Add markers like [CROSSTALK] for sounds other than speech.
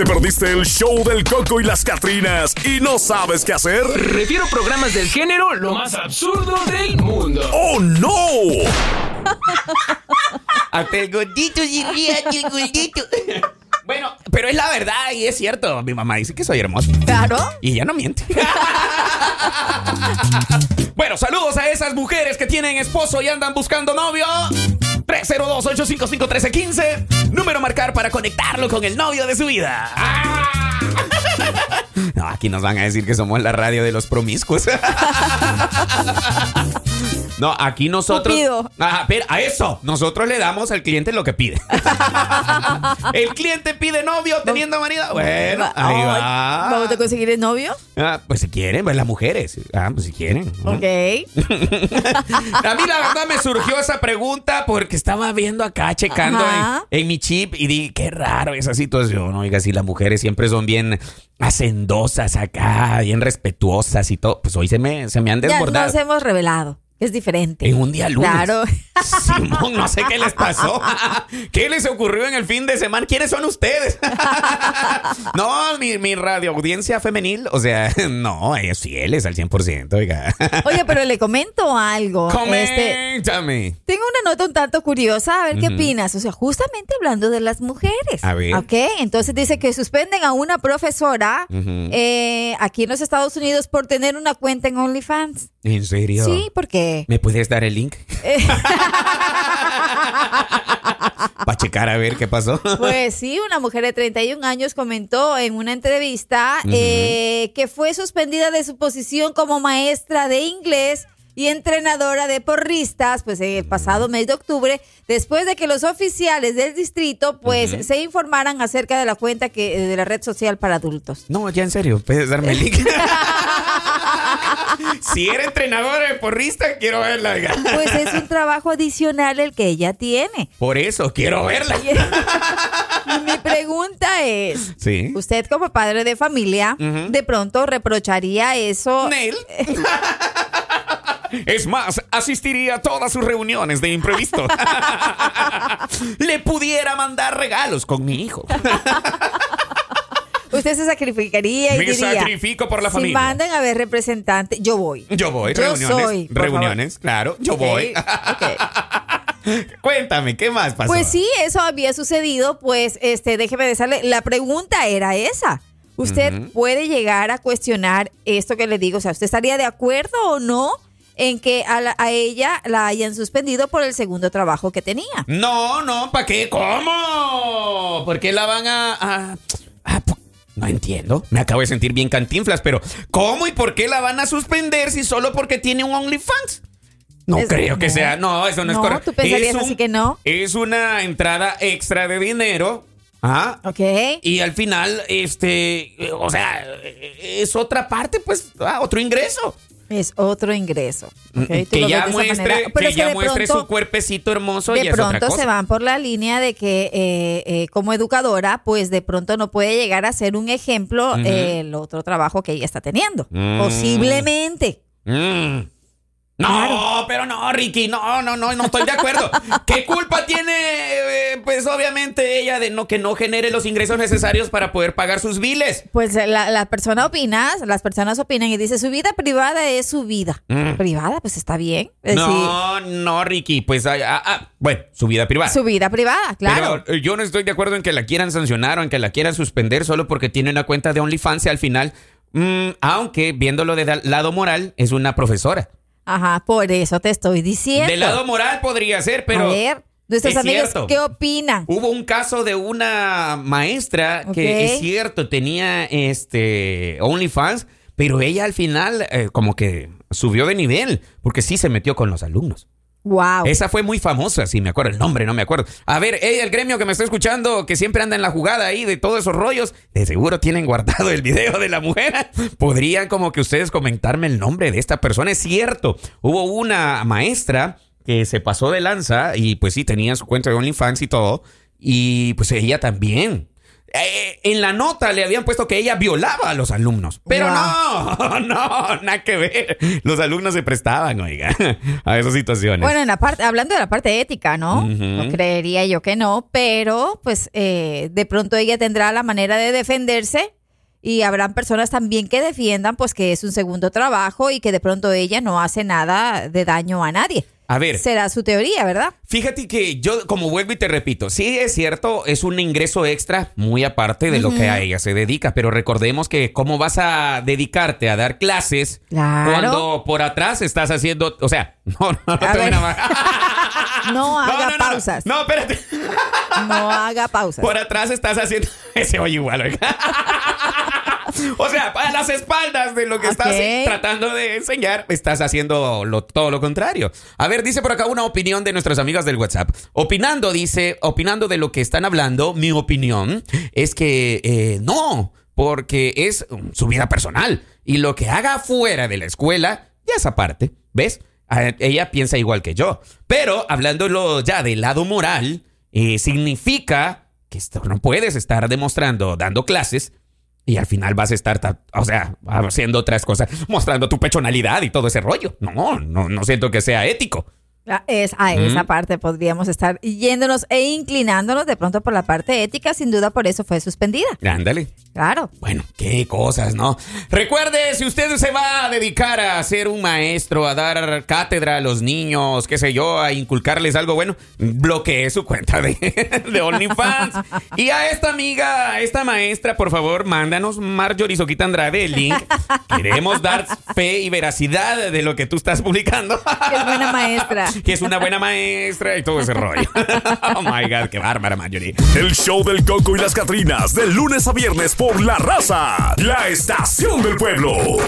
¿Te perdiste el show del Coco y las Catrinas y no sabes qué hacer? Refiero programas del género lo más absurdo del mundo. ¡Oh, no! [LAUGHS] Hasta el gordito se ríe, hasta el gordito. [LAUGHS] Bueno, pero es la verdad y es cierto. Mi mamá dice que soy hermoso. Claro. Y ella no miente. [LAUGHS] bueno, saludos a esas mujeres que tienen esposo y andan buscando novio. 302-855-1315. Número a marcar para conectarlo con el novio de su vida. [LAUGHS] No, aquí nos van a decir que somos la radio de los promiscuos. [LAUGHS] No, aquí nosotros. Cupido. Ajá, pero a eso, nosotros le damos al cliente lo que pide. [LAUGHS] el cliente pide novio teniendo marido. Bueno, ahí va. ¿Vamos a conseguir el novio? Ah, pues si quieren, pues las mujeres. Ah, pues si quieren. Ok. [LAUGHS] A mí la verdad me surgió esa pregunta porque estaba viendo acá, checando en, en mi chip y dije, qué raro esa situación. Oiga, si las mujeres siempre son bien hacendosas acá, bien respetuosas y todo, pues hoy se me, se me han Ya desbordado. nos hemos revelado. Es diferente. En un día lunes. Claro. [LAUGHS] Simón, no sé qué les pasó. [LAUGHS] ¿Qué les ocurrió en el fin de semana? ¿Quiénes son ustedes? [LAUGHS] No, mi, mi radio audiencia femenil, o sea, no, ellos fieles al 100%, oiga. Oye, pero le comento algo. Este, Coméntame. tengo una nota un tanto curiosa, a ver qué opinas. O sea, justamente hablando de las mujeres. A ver. Ok, entonces dice que suspenden a una profesora eh, aquí en los Estados Unidos por tener una cuenta en OnlyFans. ¿En serio? Sí, porque ¿Me puedes dar el link? [LAUGHS] [LAUGHS] Para checar a ver qué pasó. [LAUGHS] Pues sí, una mujer de 31 años comentó en una entrevista eh, que fue suspendida de su posición como maestra de inglés y entrenadora de porristas, pues en el pasado mes de octubre, después de que los oficiales del distrito, pues, se informaran acerca de la cuenta que de la red social para adultos. No, ya en serio, puedes darme el link. [LAUGHS] si era entrenadora de porrista, quiero verla. Pues es un trabajo adicional el que ella tiene. Por eso, quiero verla. Mi pregunta es, Sí. usted como padre de familia, de pronto reprocharía eso Nel. [LAUGHS] Es más, asistiría a todas sus reuniones de imprevisto. [LAUGHS] Le pudiera mandar regalos con mi hijo. Usted se sacrificaría y Me diría, sacrifico por la si familia. mandan a ver representante, yo voy. Yo voy, Yo reuniones. soy, reuniones, claro, yo voy. [LAUGHS] Cuéntame, ¿qué más pasó? Pues sí, eso había sucedido, pues este, déjeme decirle, la pregunta era esa. ¿Usted puede llegar a cuestionar esto que le digo? O sea, ¿usted estaría de acuerdo o no en que a, la- a ella la hayan suspendido por el segundo trabajo que tenía? No, no, ¿para qué? ¿Cómo? ¿Por qué la van a, No entiendo. Me acabo de sentir bien cantinflas, pero ¿cómo y por qué la van a suspender si solo porque tiene un OnlyFans? No Es- creo que no. sea. No, eso no, No, es correcto. tú pensarías así que no. Es una entrada extra de dinero. Ah. ¿Ok? Y al final, este, o sea, es otra parte, pues, ah, otro ingreso. Es otro ingreso. Tú Mm, que ya muestre, que es que ya de muestre pronto- su cuerpecito hermoso de y es otra pronto cosa. se van por la línea de que eh, eh, como educadora, pues de pronto no puede llegar a ser un ejemplo eh, el otro trabajo que ella está teniendo. Mm. Posiblemente. Mm. No, pero no, Ricky, no, no, no, no estoy de acuerdo. [LAUGHS] ¿Qué culpa tiene, eh, pues obviamente ella de no que no genere los ingresos necesarios para poder pagar sus biles? Pues la, la persona opina, las personas opinan y dice su vida privada es su vida. Mm. Privada, pues está bien. Es No, no, Ricky, pues, ah, ah, ah, bueno, su vida privada. su vida privada, claro. Pero eh, yo no estoy de acuerdo en que la quieran sancionar o en que la quieran suspender solo porque tiene una cuenta de OnlyFans y al final, mm, aunque viéndolo de lado moral, es una profesora. Ajá, por eso te estoy diciendo. De lado moral podría ser, pero... a ver, nuestros es amigos, cierto. ¿qué opinan? Hubo un caso de una maestra que es cierto, tenía este OnlyFans, pero ella al final eh, como que subió de nivel, porque sí se metió con los alumnos. Wow. Esa fue muy famosa, sí, me acuerdo el nombre, no me acuerdo. A ver, hey, el gremio que me está escuchando, que siempre anda en la jugada ahí de todos esos rollos, de seguro tienen guardado el video de la mujer. [LAUGHS] Podrían como que ustedes comentarme el nombre de esta persona. Es cierto, hubo una maestra que se pasó de lanza y pues sí, tenía su cuenta de OnlyFans y todo. Y pues ella también eh, en la nota le habían puesto que ella violaba a los alumnos. Pero no, [LAUGHS] no, nada que ver. Los alumnos se prestaban, oiga, a esas situaciones. Bueno, en la parte, hablando de la parte ética, ¿no? No creería yo que no, pero pues eh, de pronto ella tendrá la manera de defenderse y habrán personas también que defiendan pues que es un segundo trabajo y que de pronto ella no hace nada de daño a nadie. A ver. Será su teoría, ¿verdad? Fíjate que yo, como vuelvo y te repito, sí es cierto, es un ingreso extra muy aparte de lo que a ella se dedica, pero recordemos que cómo vas a dedicarte a dar clases cuando por atrás estás haciendo, o sea, [LAUGHS] no, no, no te [LAUGHS] [LAUGHS] No haga pausas. No, espérate. No haga pausas. Por atrás estás haciendo. Ese oye igual, oiga. O sea, para las espaldas de lo que estás tratando de enseñar, estás haciendo todo lo contrario. A ver, dice por acá una opinión de nuestras amigas del WhatsApp. Opinando, dice, opinando de lo que están hablando, mi opinión es que eh, no, porque es su vida personal. Y lo que haga fuera de la escuela, ya es aparte. ¿Ves? Ella piensa igual que yo. Pero hablándolo ya del lado moral, eh, significa que no puedes estar demostrando, dando clases, y al final vas a estar, o sea, haciendo otras cosas, mostrando tu pechonalidad y todo ese rollo. No, no, no siento que sea ético. Es, a esa parte podríamos estar yéndonos e inclinándonos de pronto por la parte ética, sin duda por eso fue suspendida. Ándale. Claro. Bueno, qué cosas, ¿no? Recuerde, si usted se va a dedicar a ser un maestro, a dar cátedra a los niños, qué sé yo, a inculcarles algo bueno, bloquee su cuenta de, [LAUGHS] de OnlyFans. y a esta amiga, a esta maestra, por favor, mándanos Marjorie Soquita Andrade el link. Queremos dar fe y veracidad de lo que tú estás publicando. Qué buena maestra. [LAUGHS] que es una buena maestra y todo ese rollo. [LAUGHS] oh my God, qué bárbara, Marjorie. El show del Coco y las Catrinas, de lunes a viernes por La Raza, la estación del pueblo.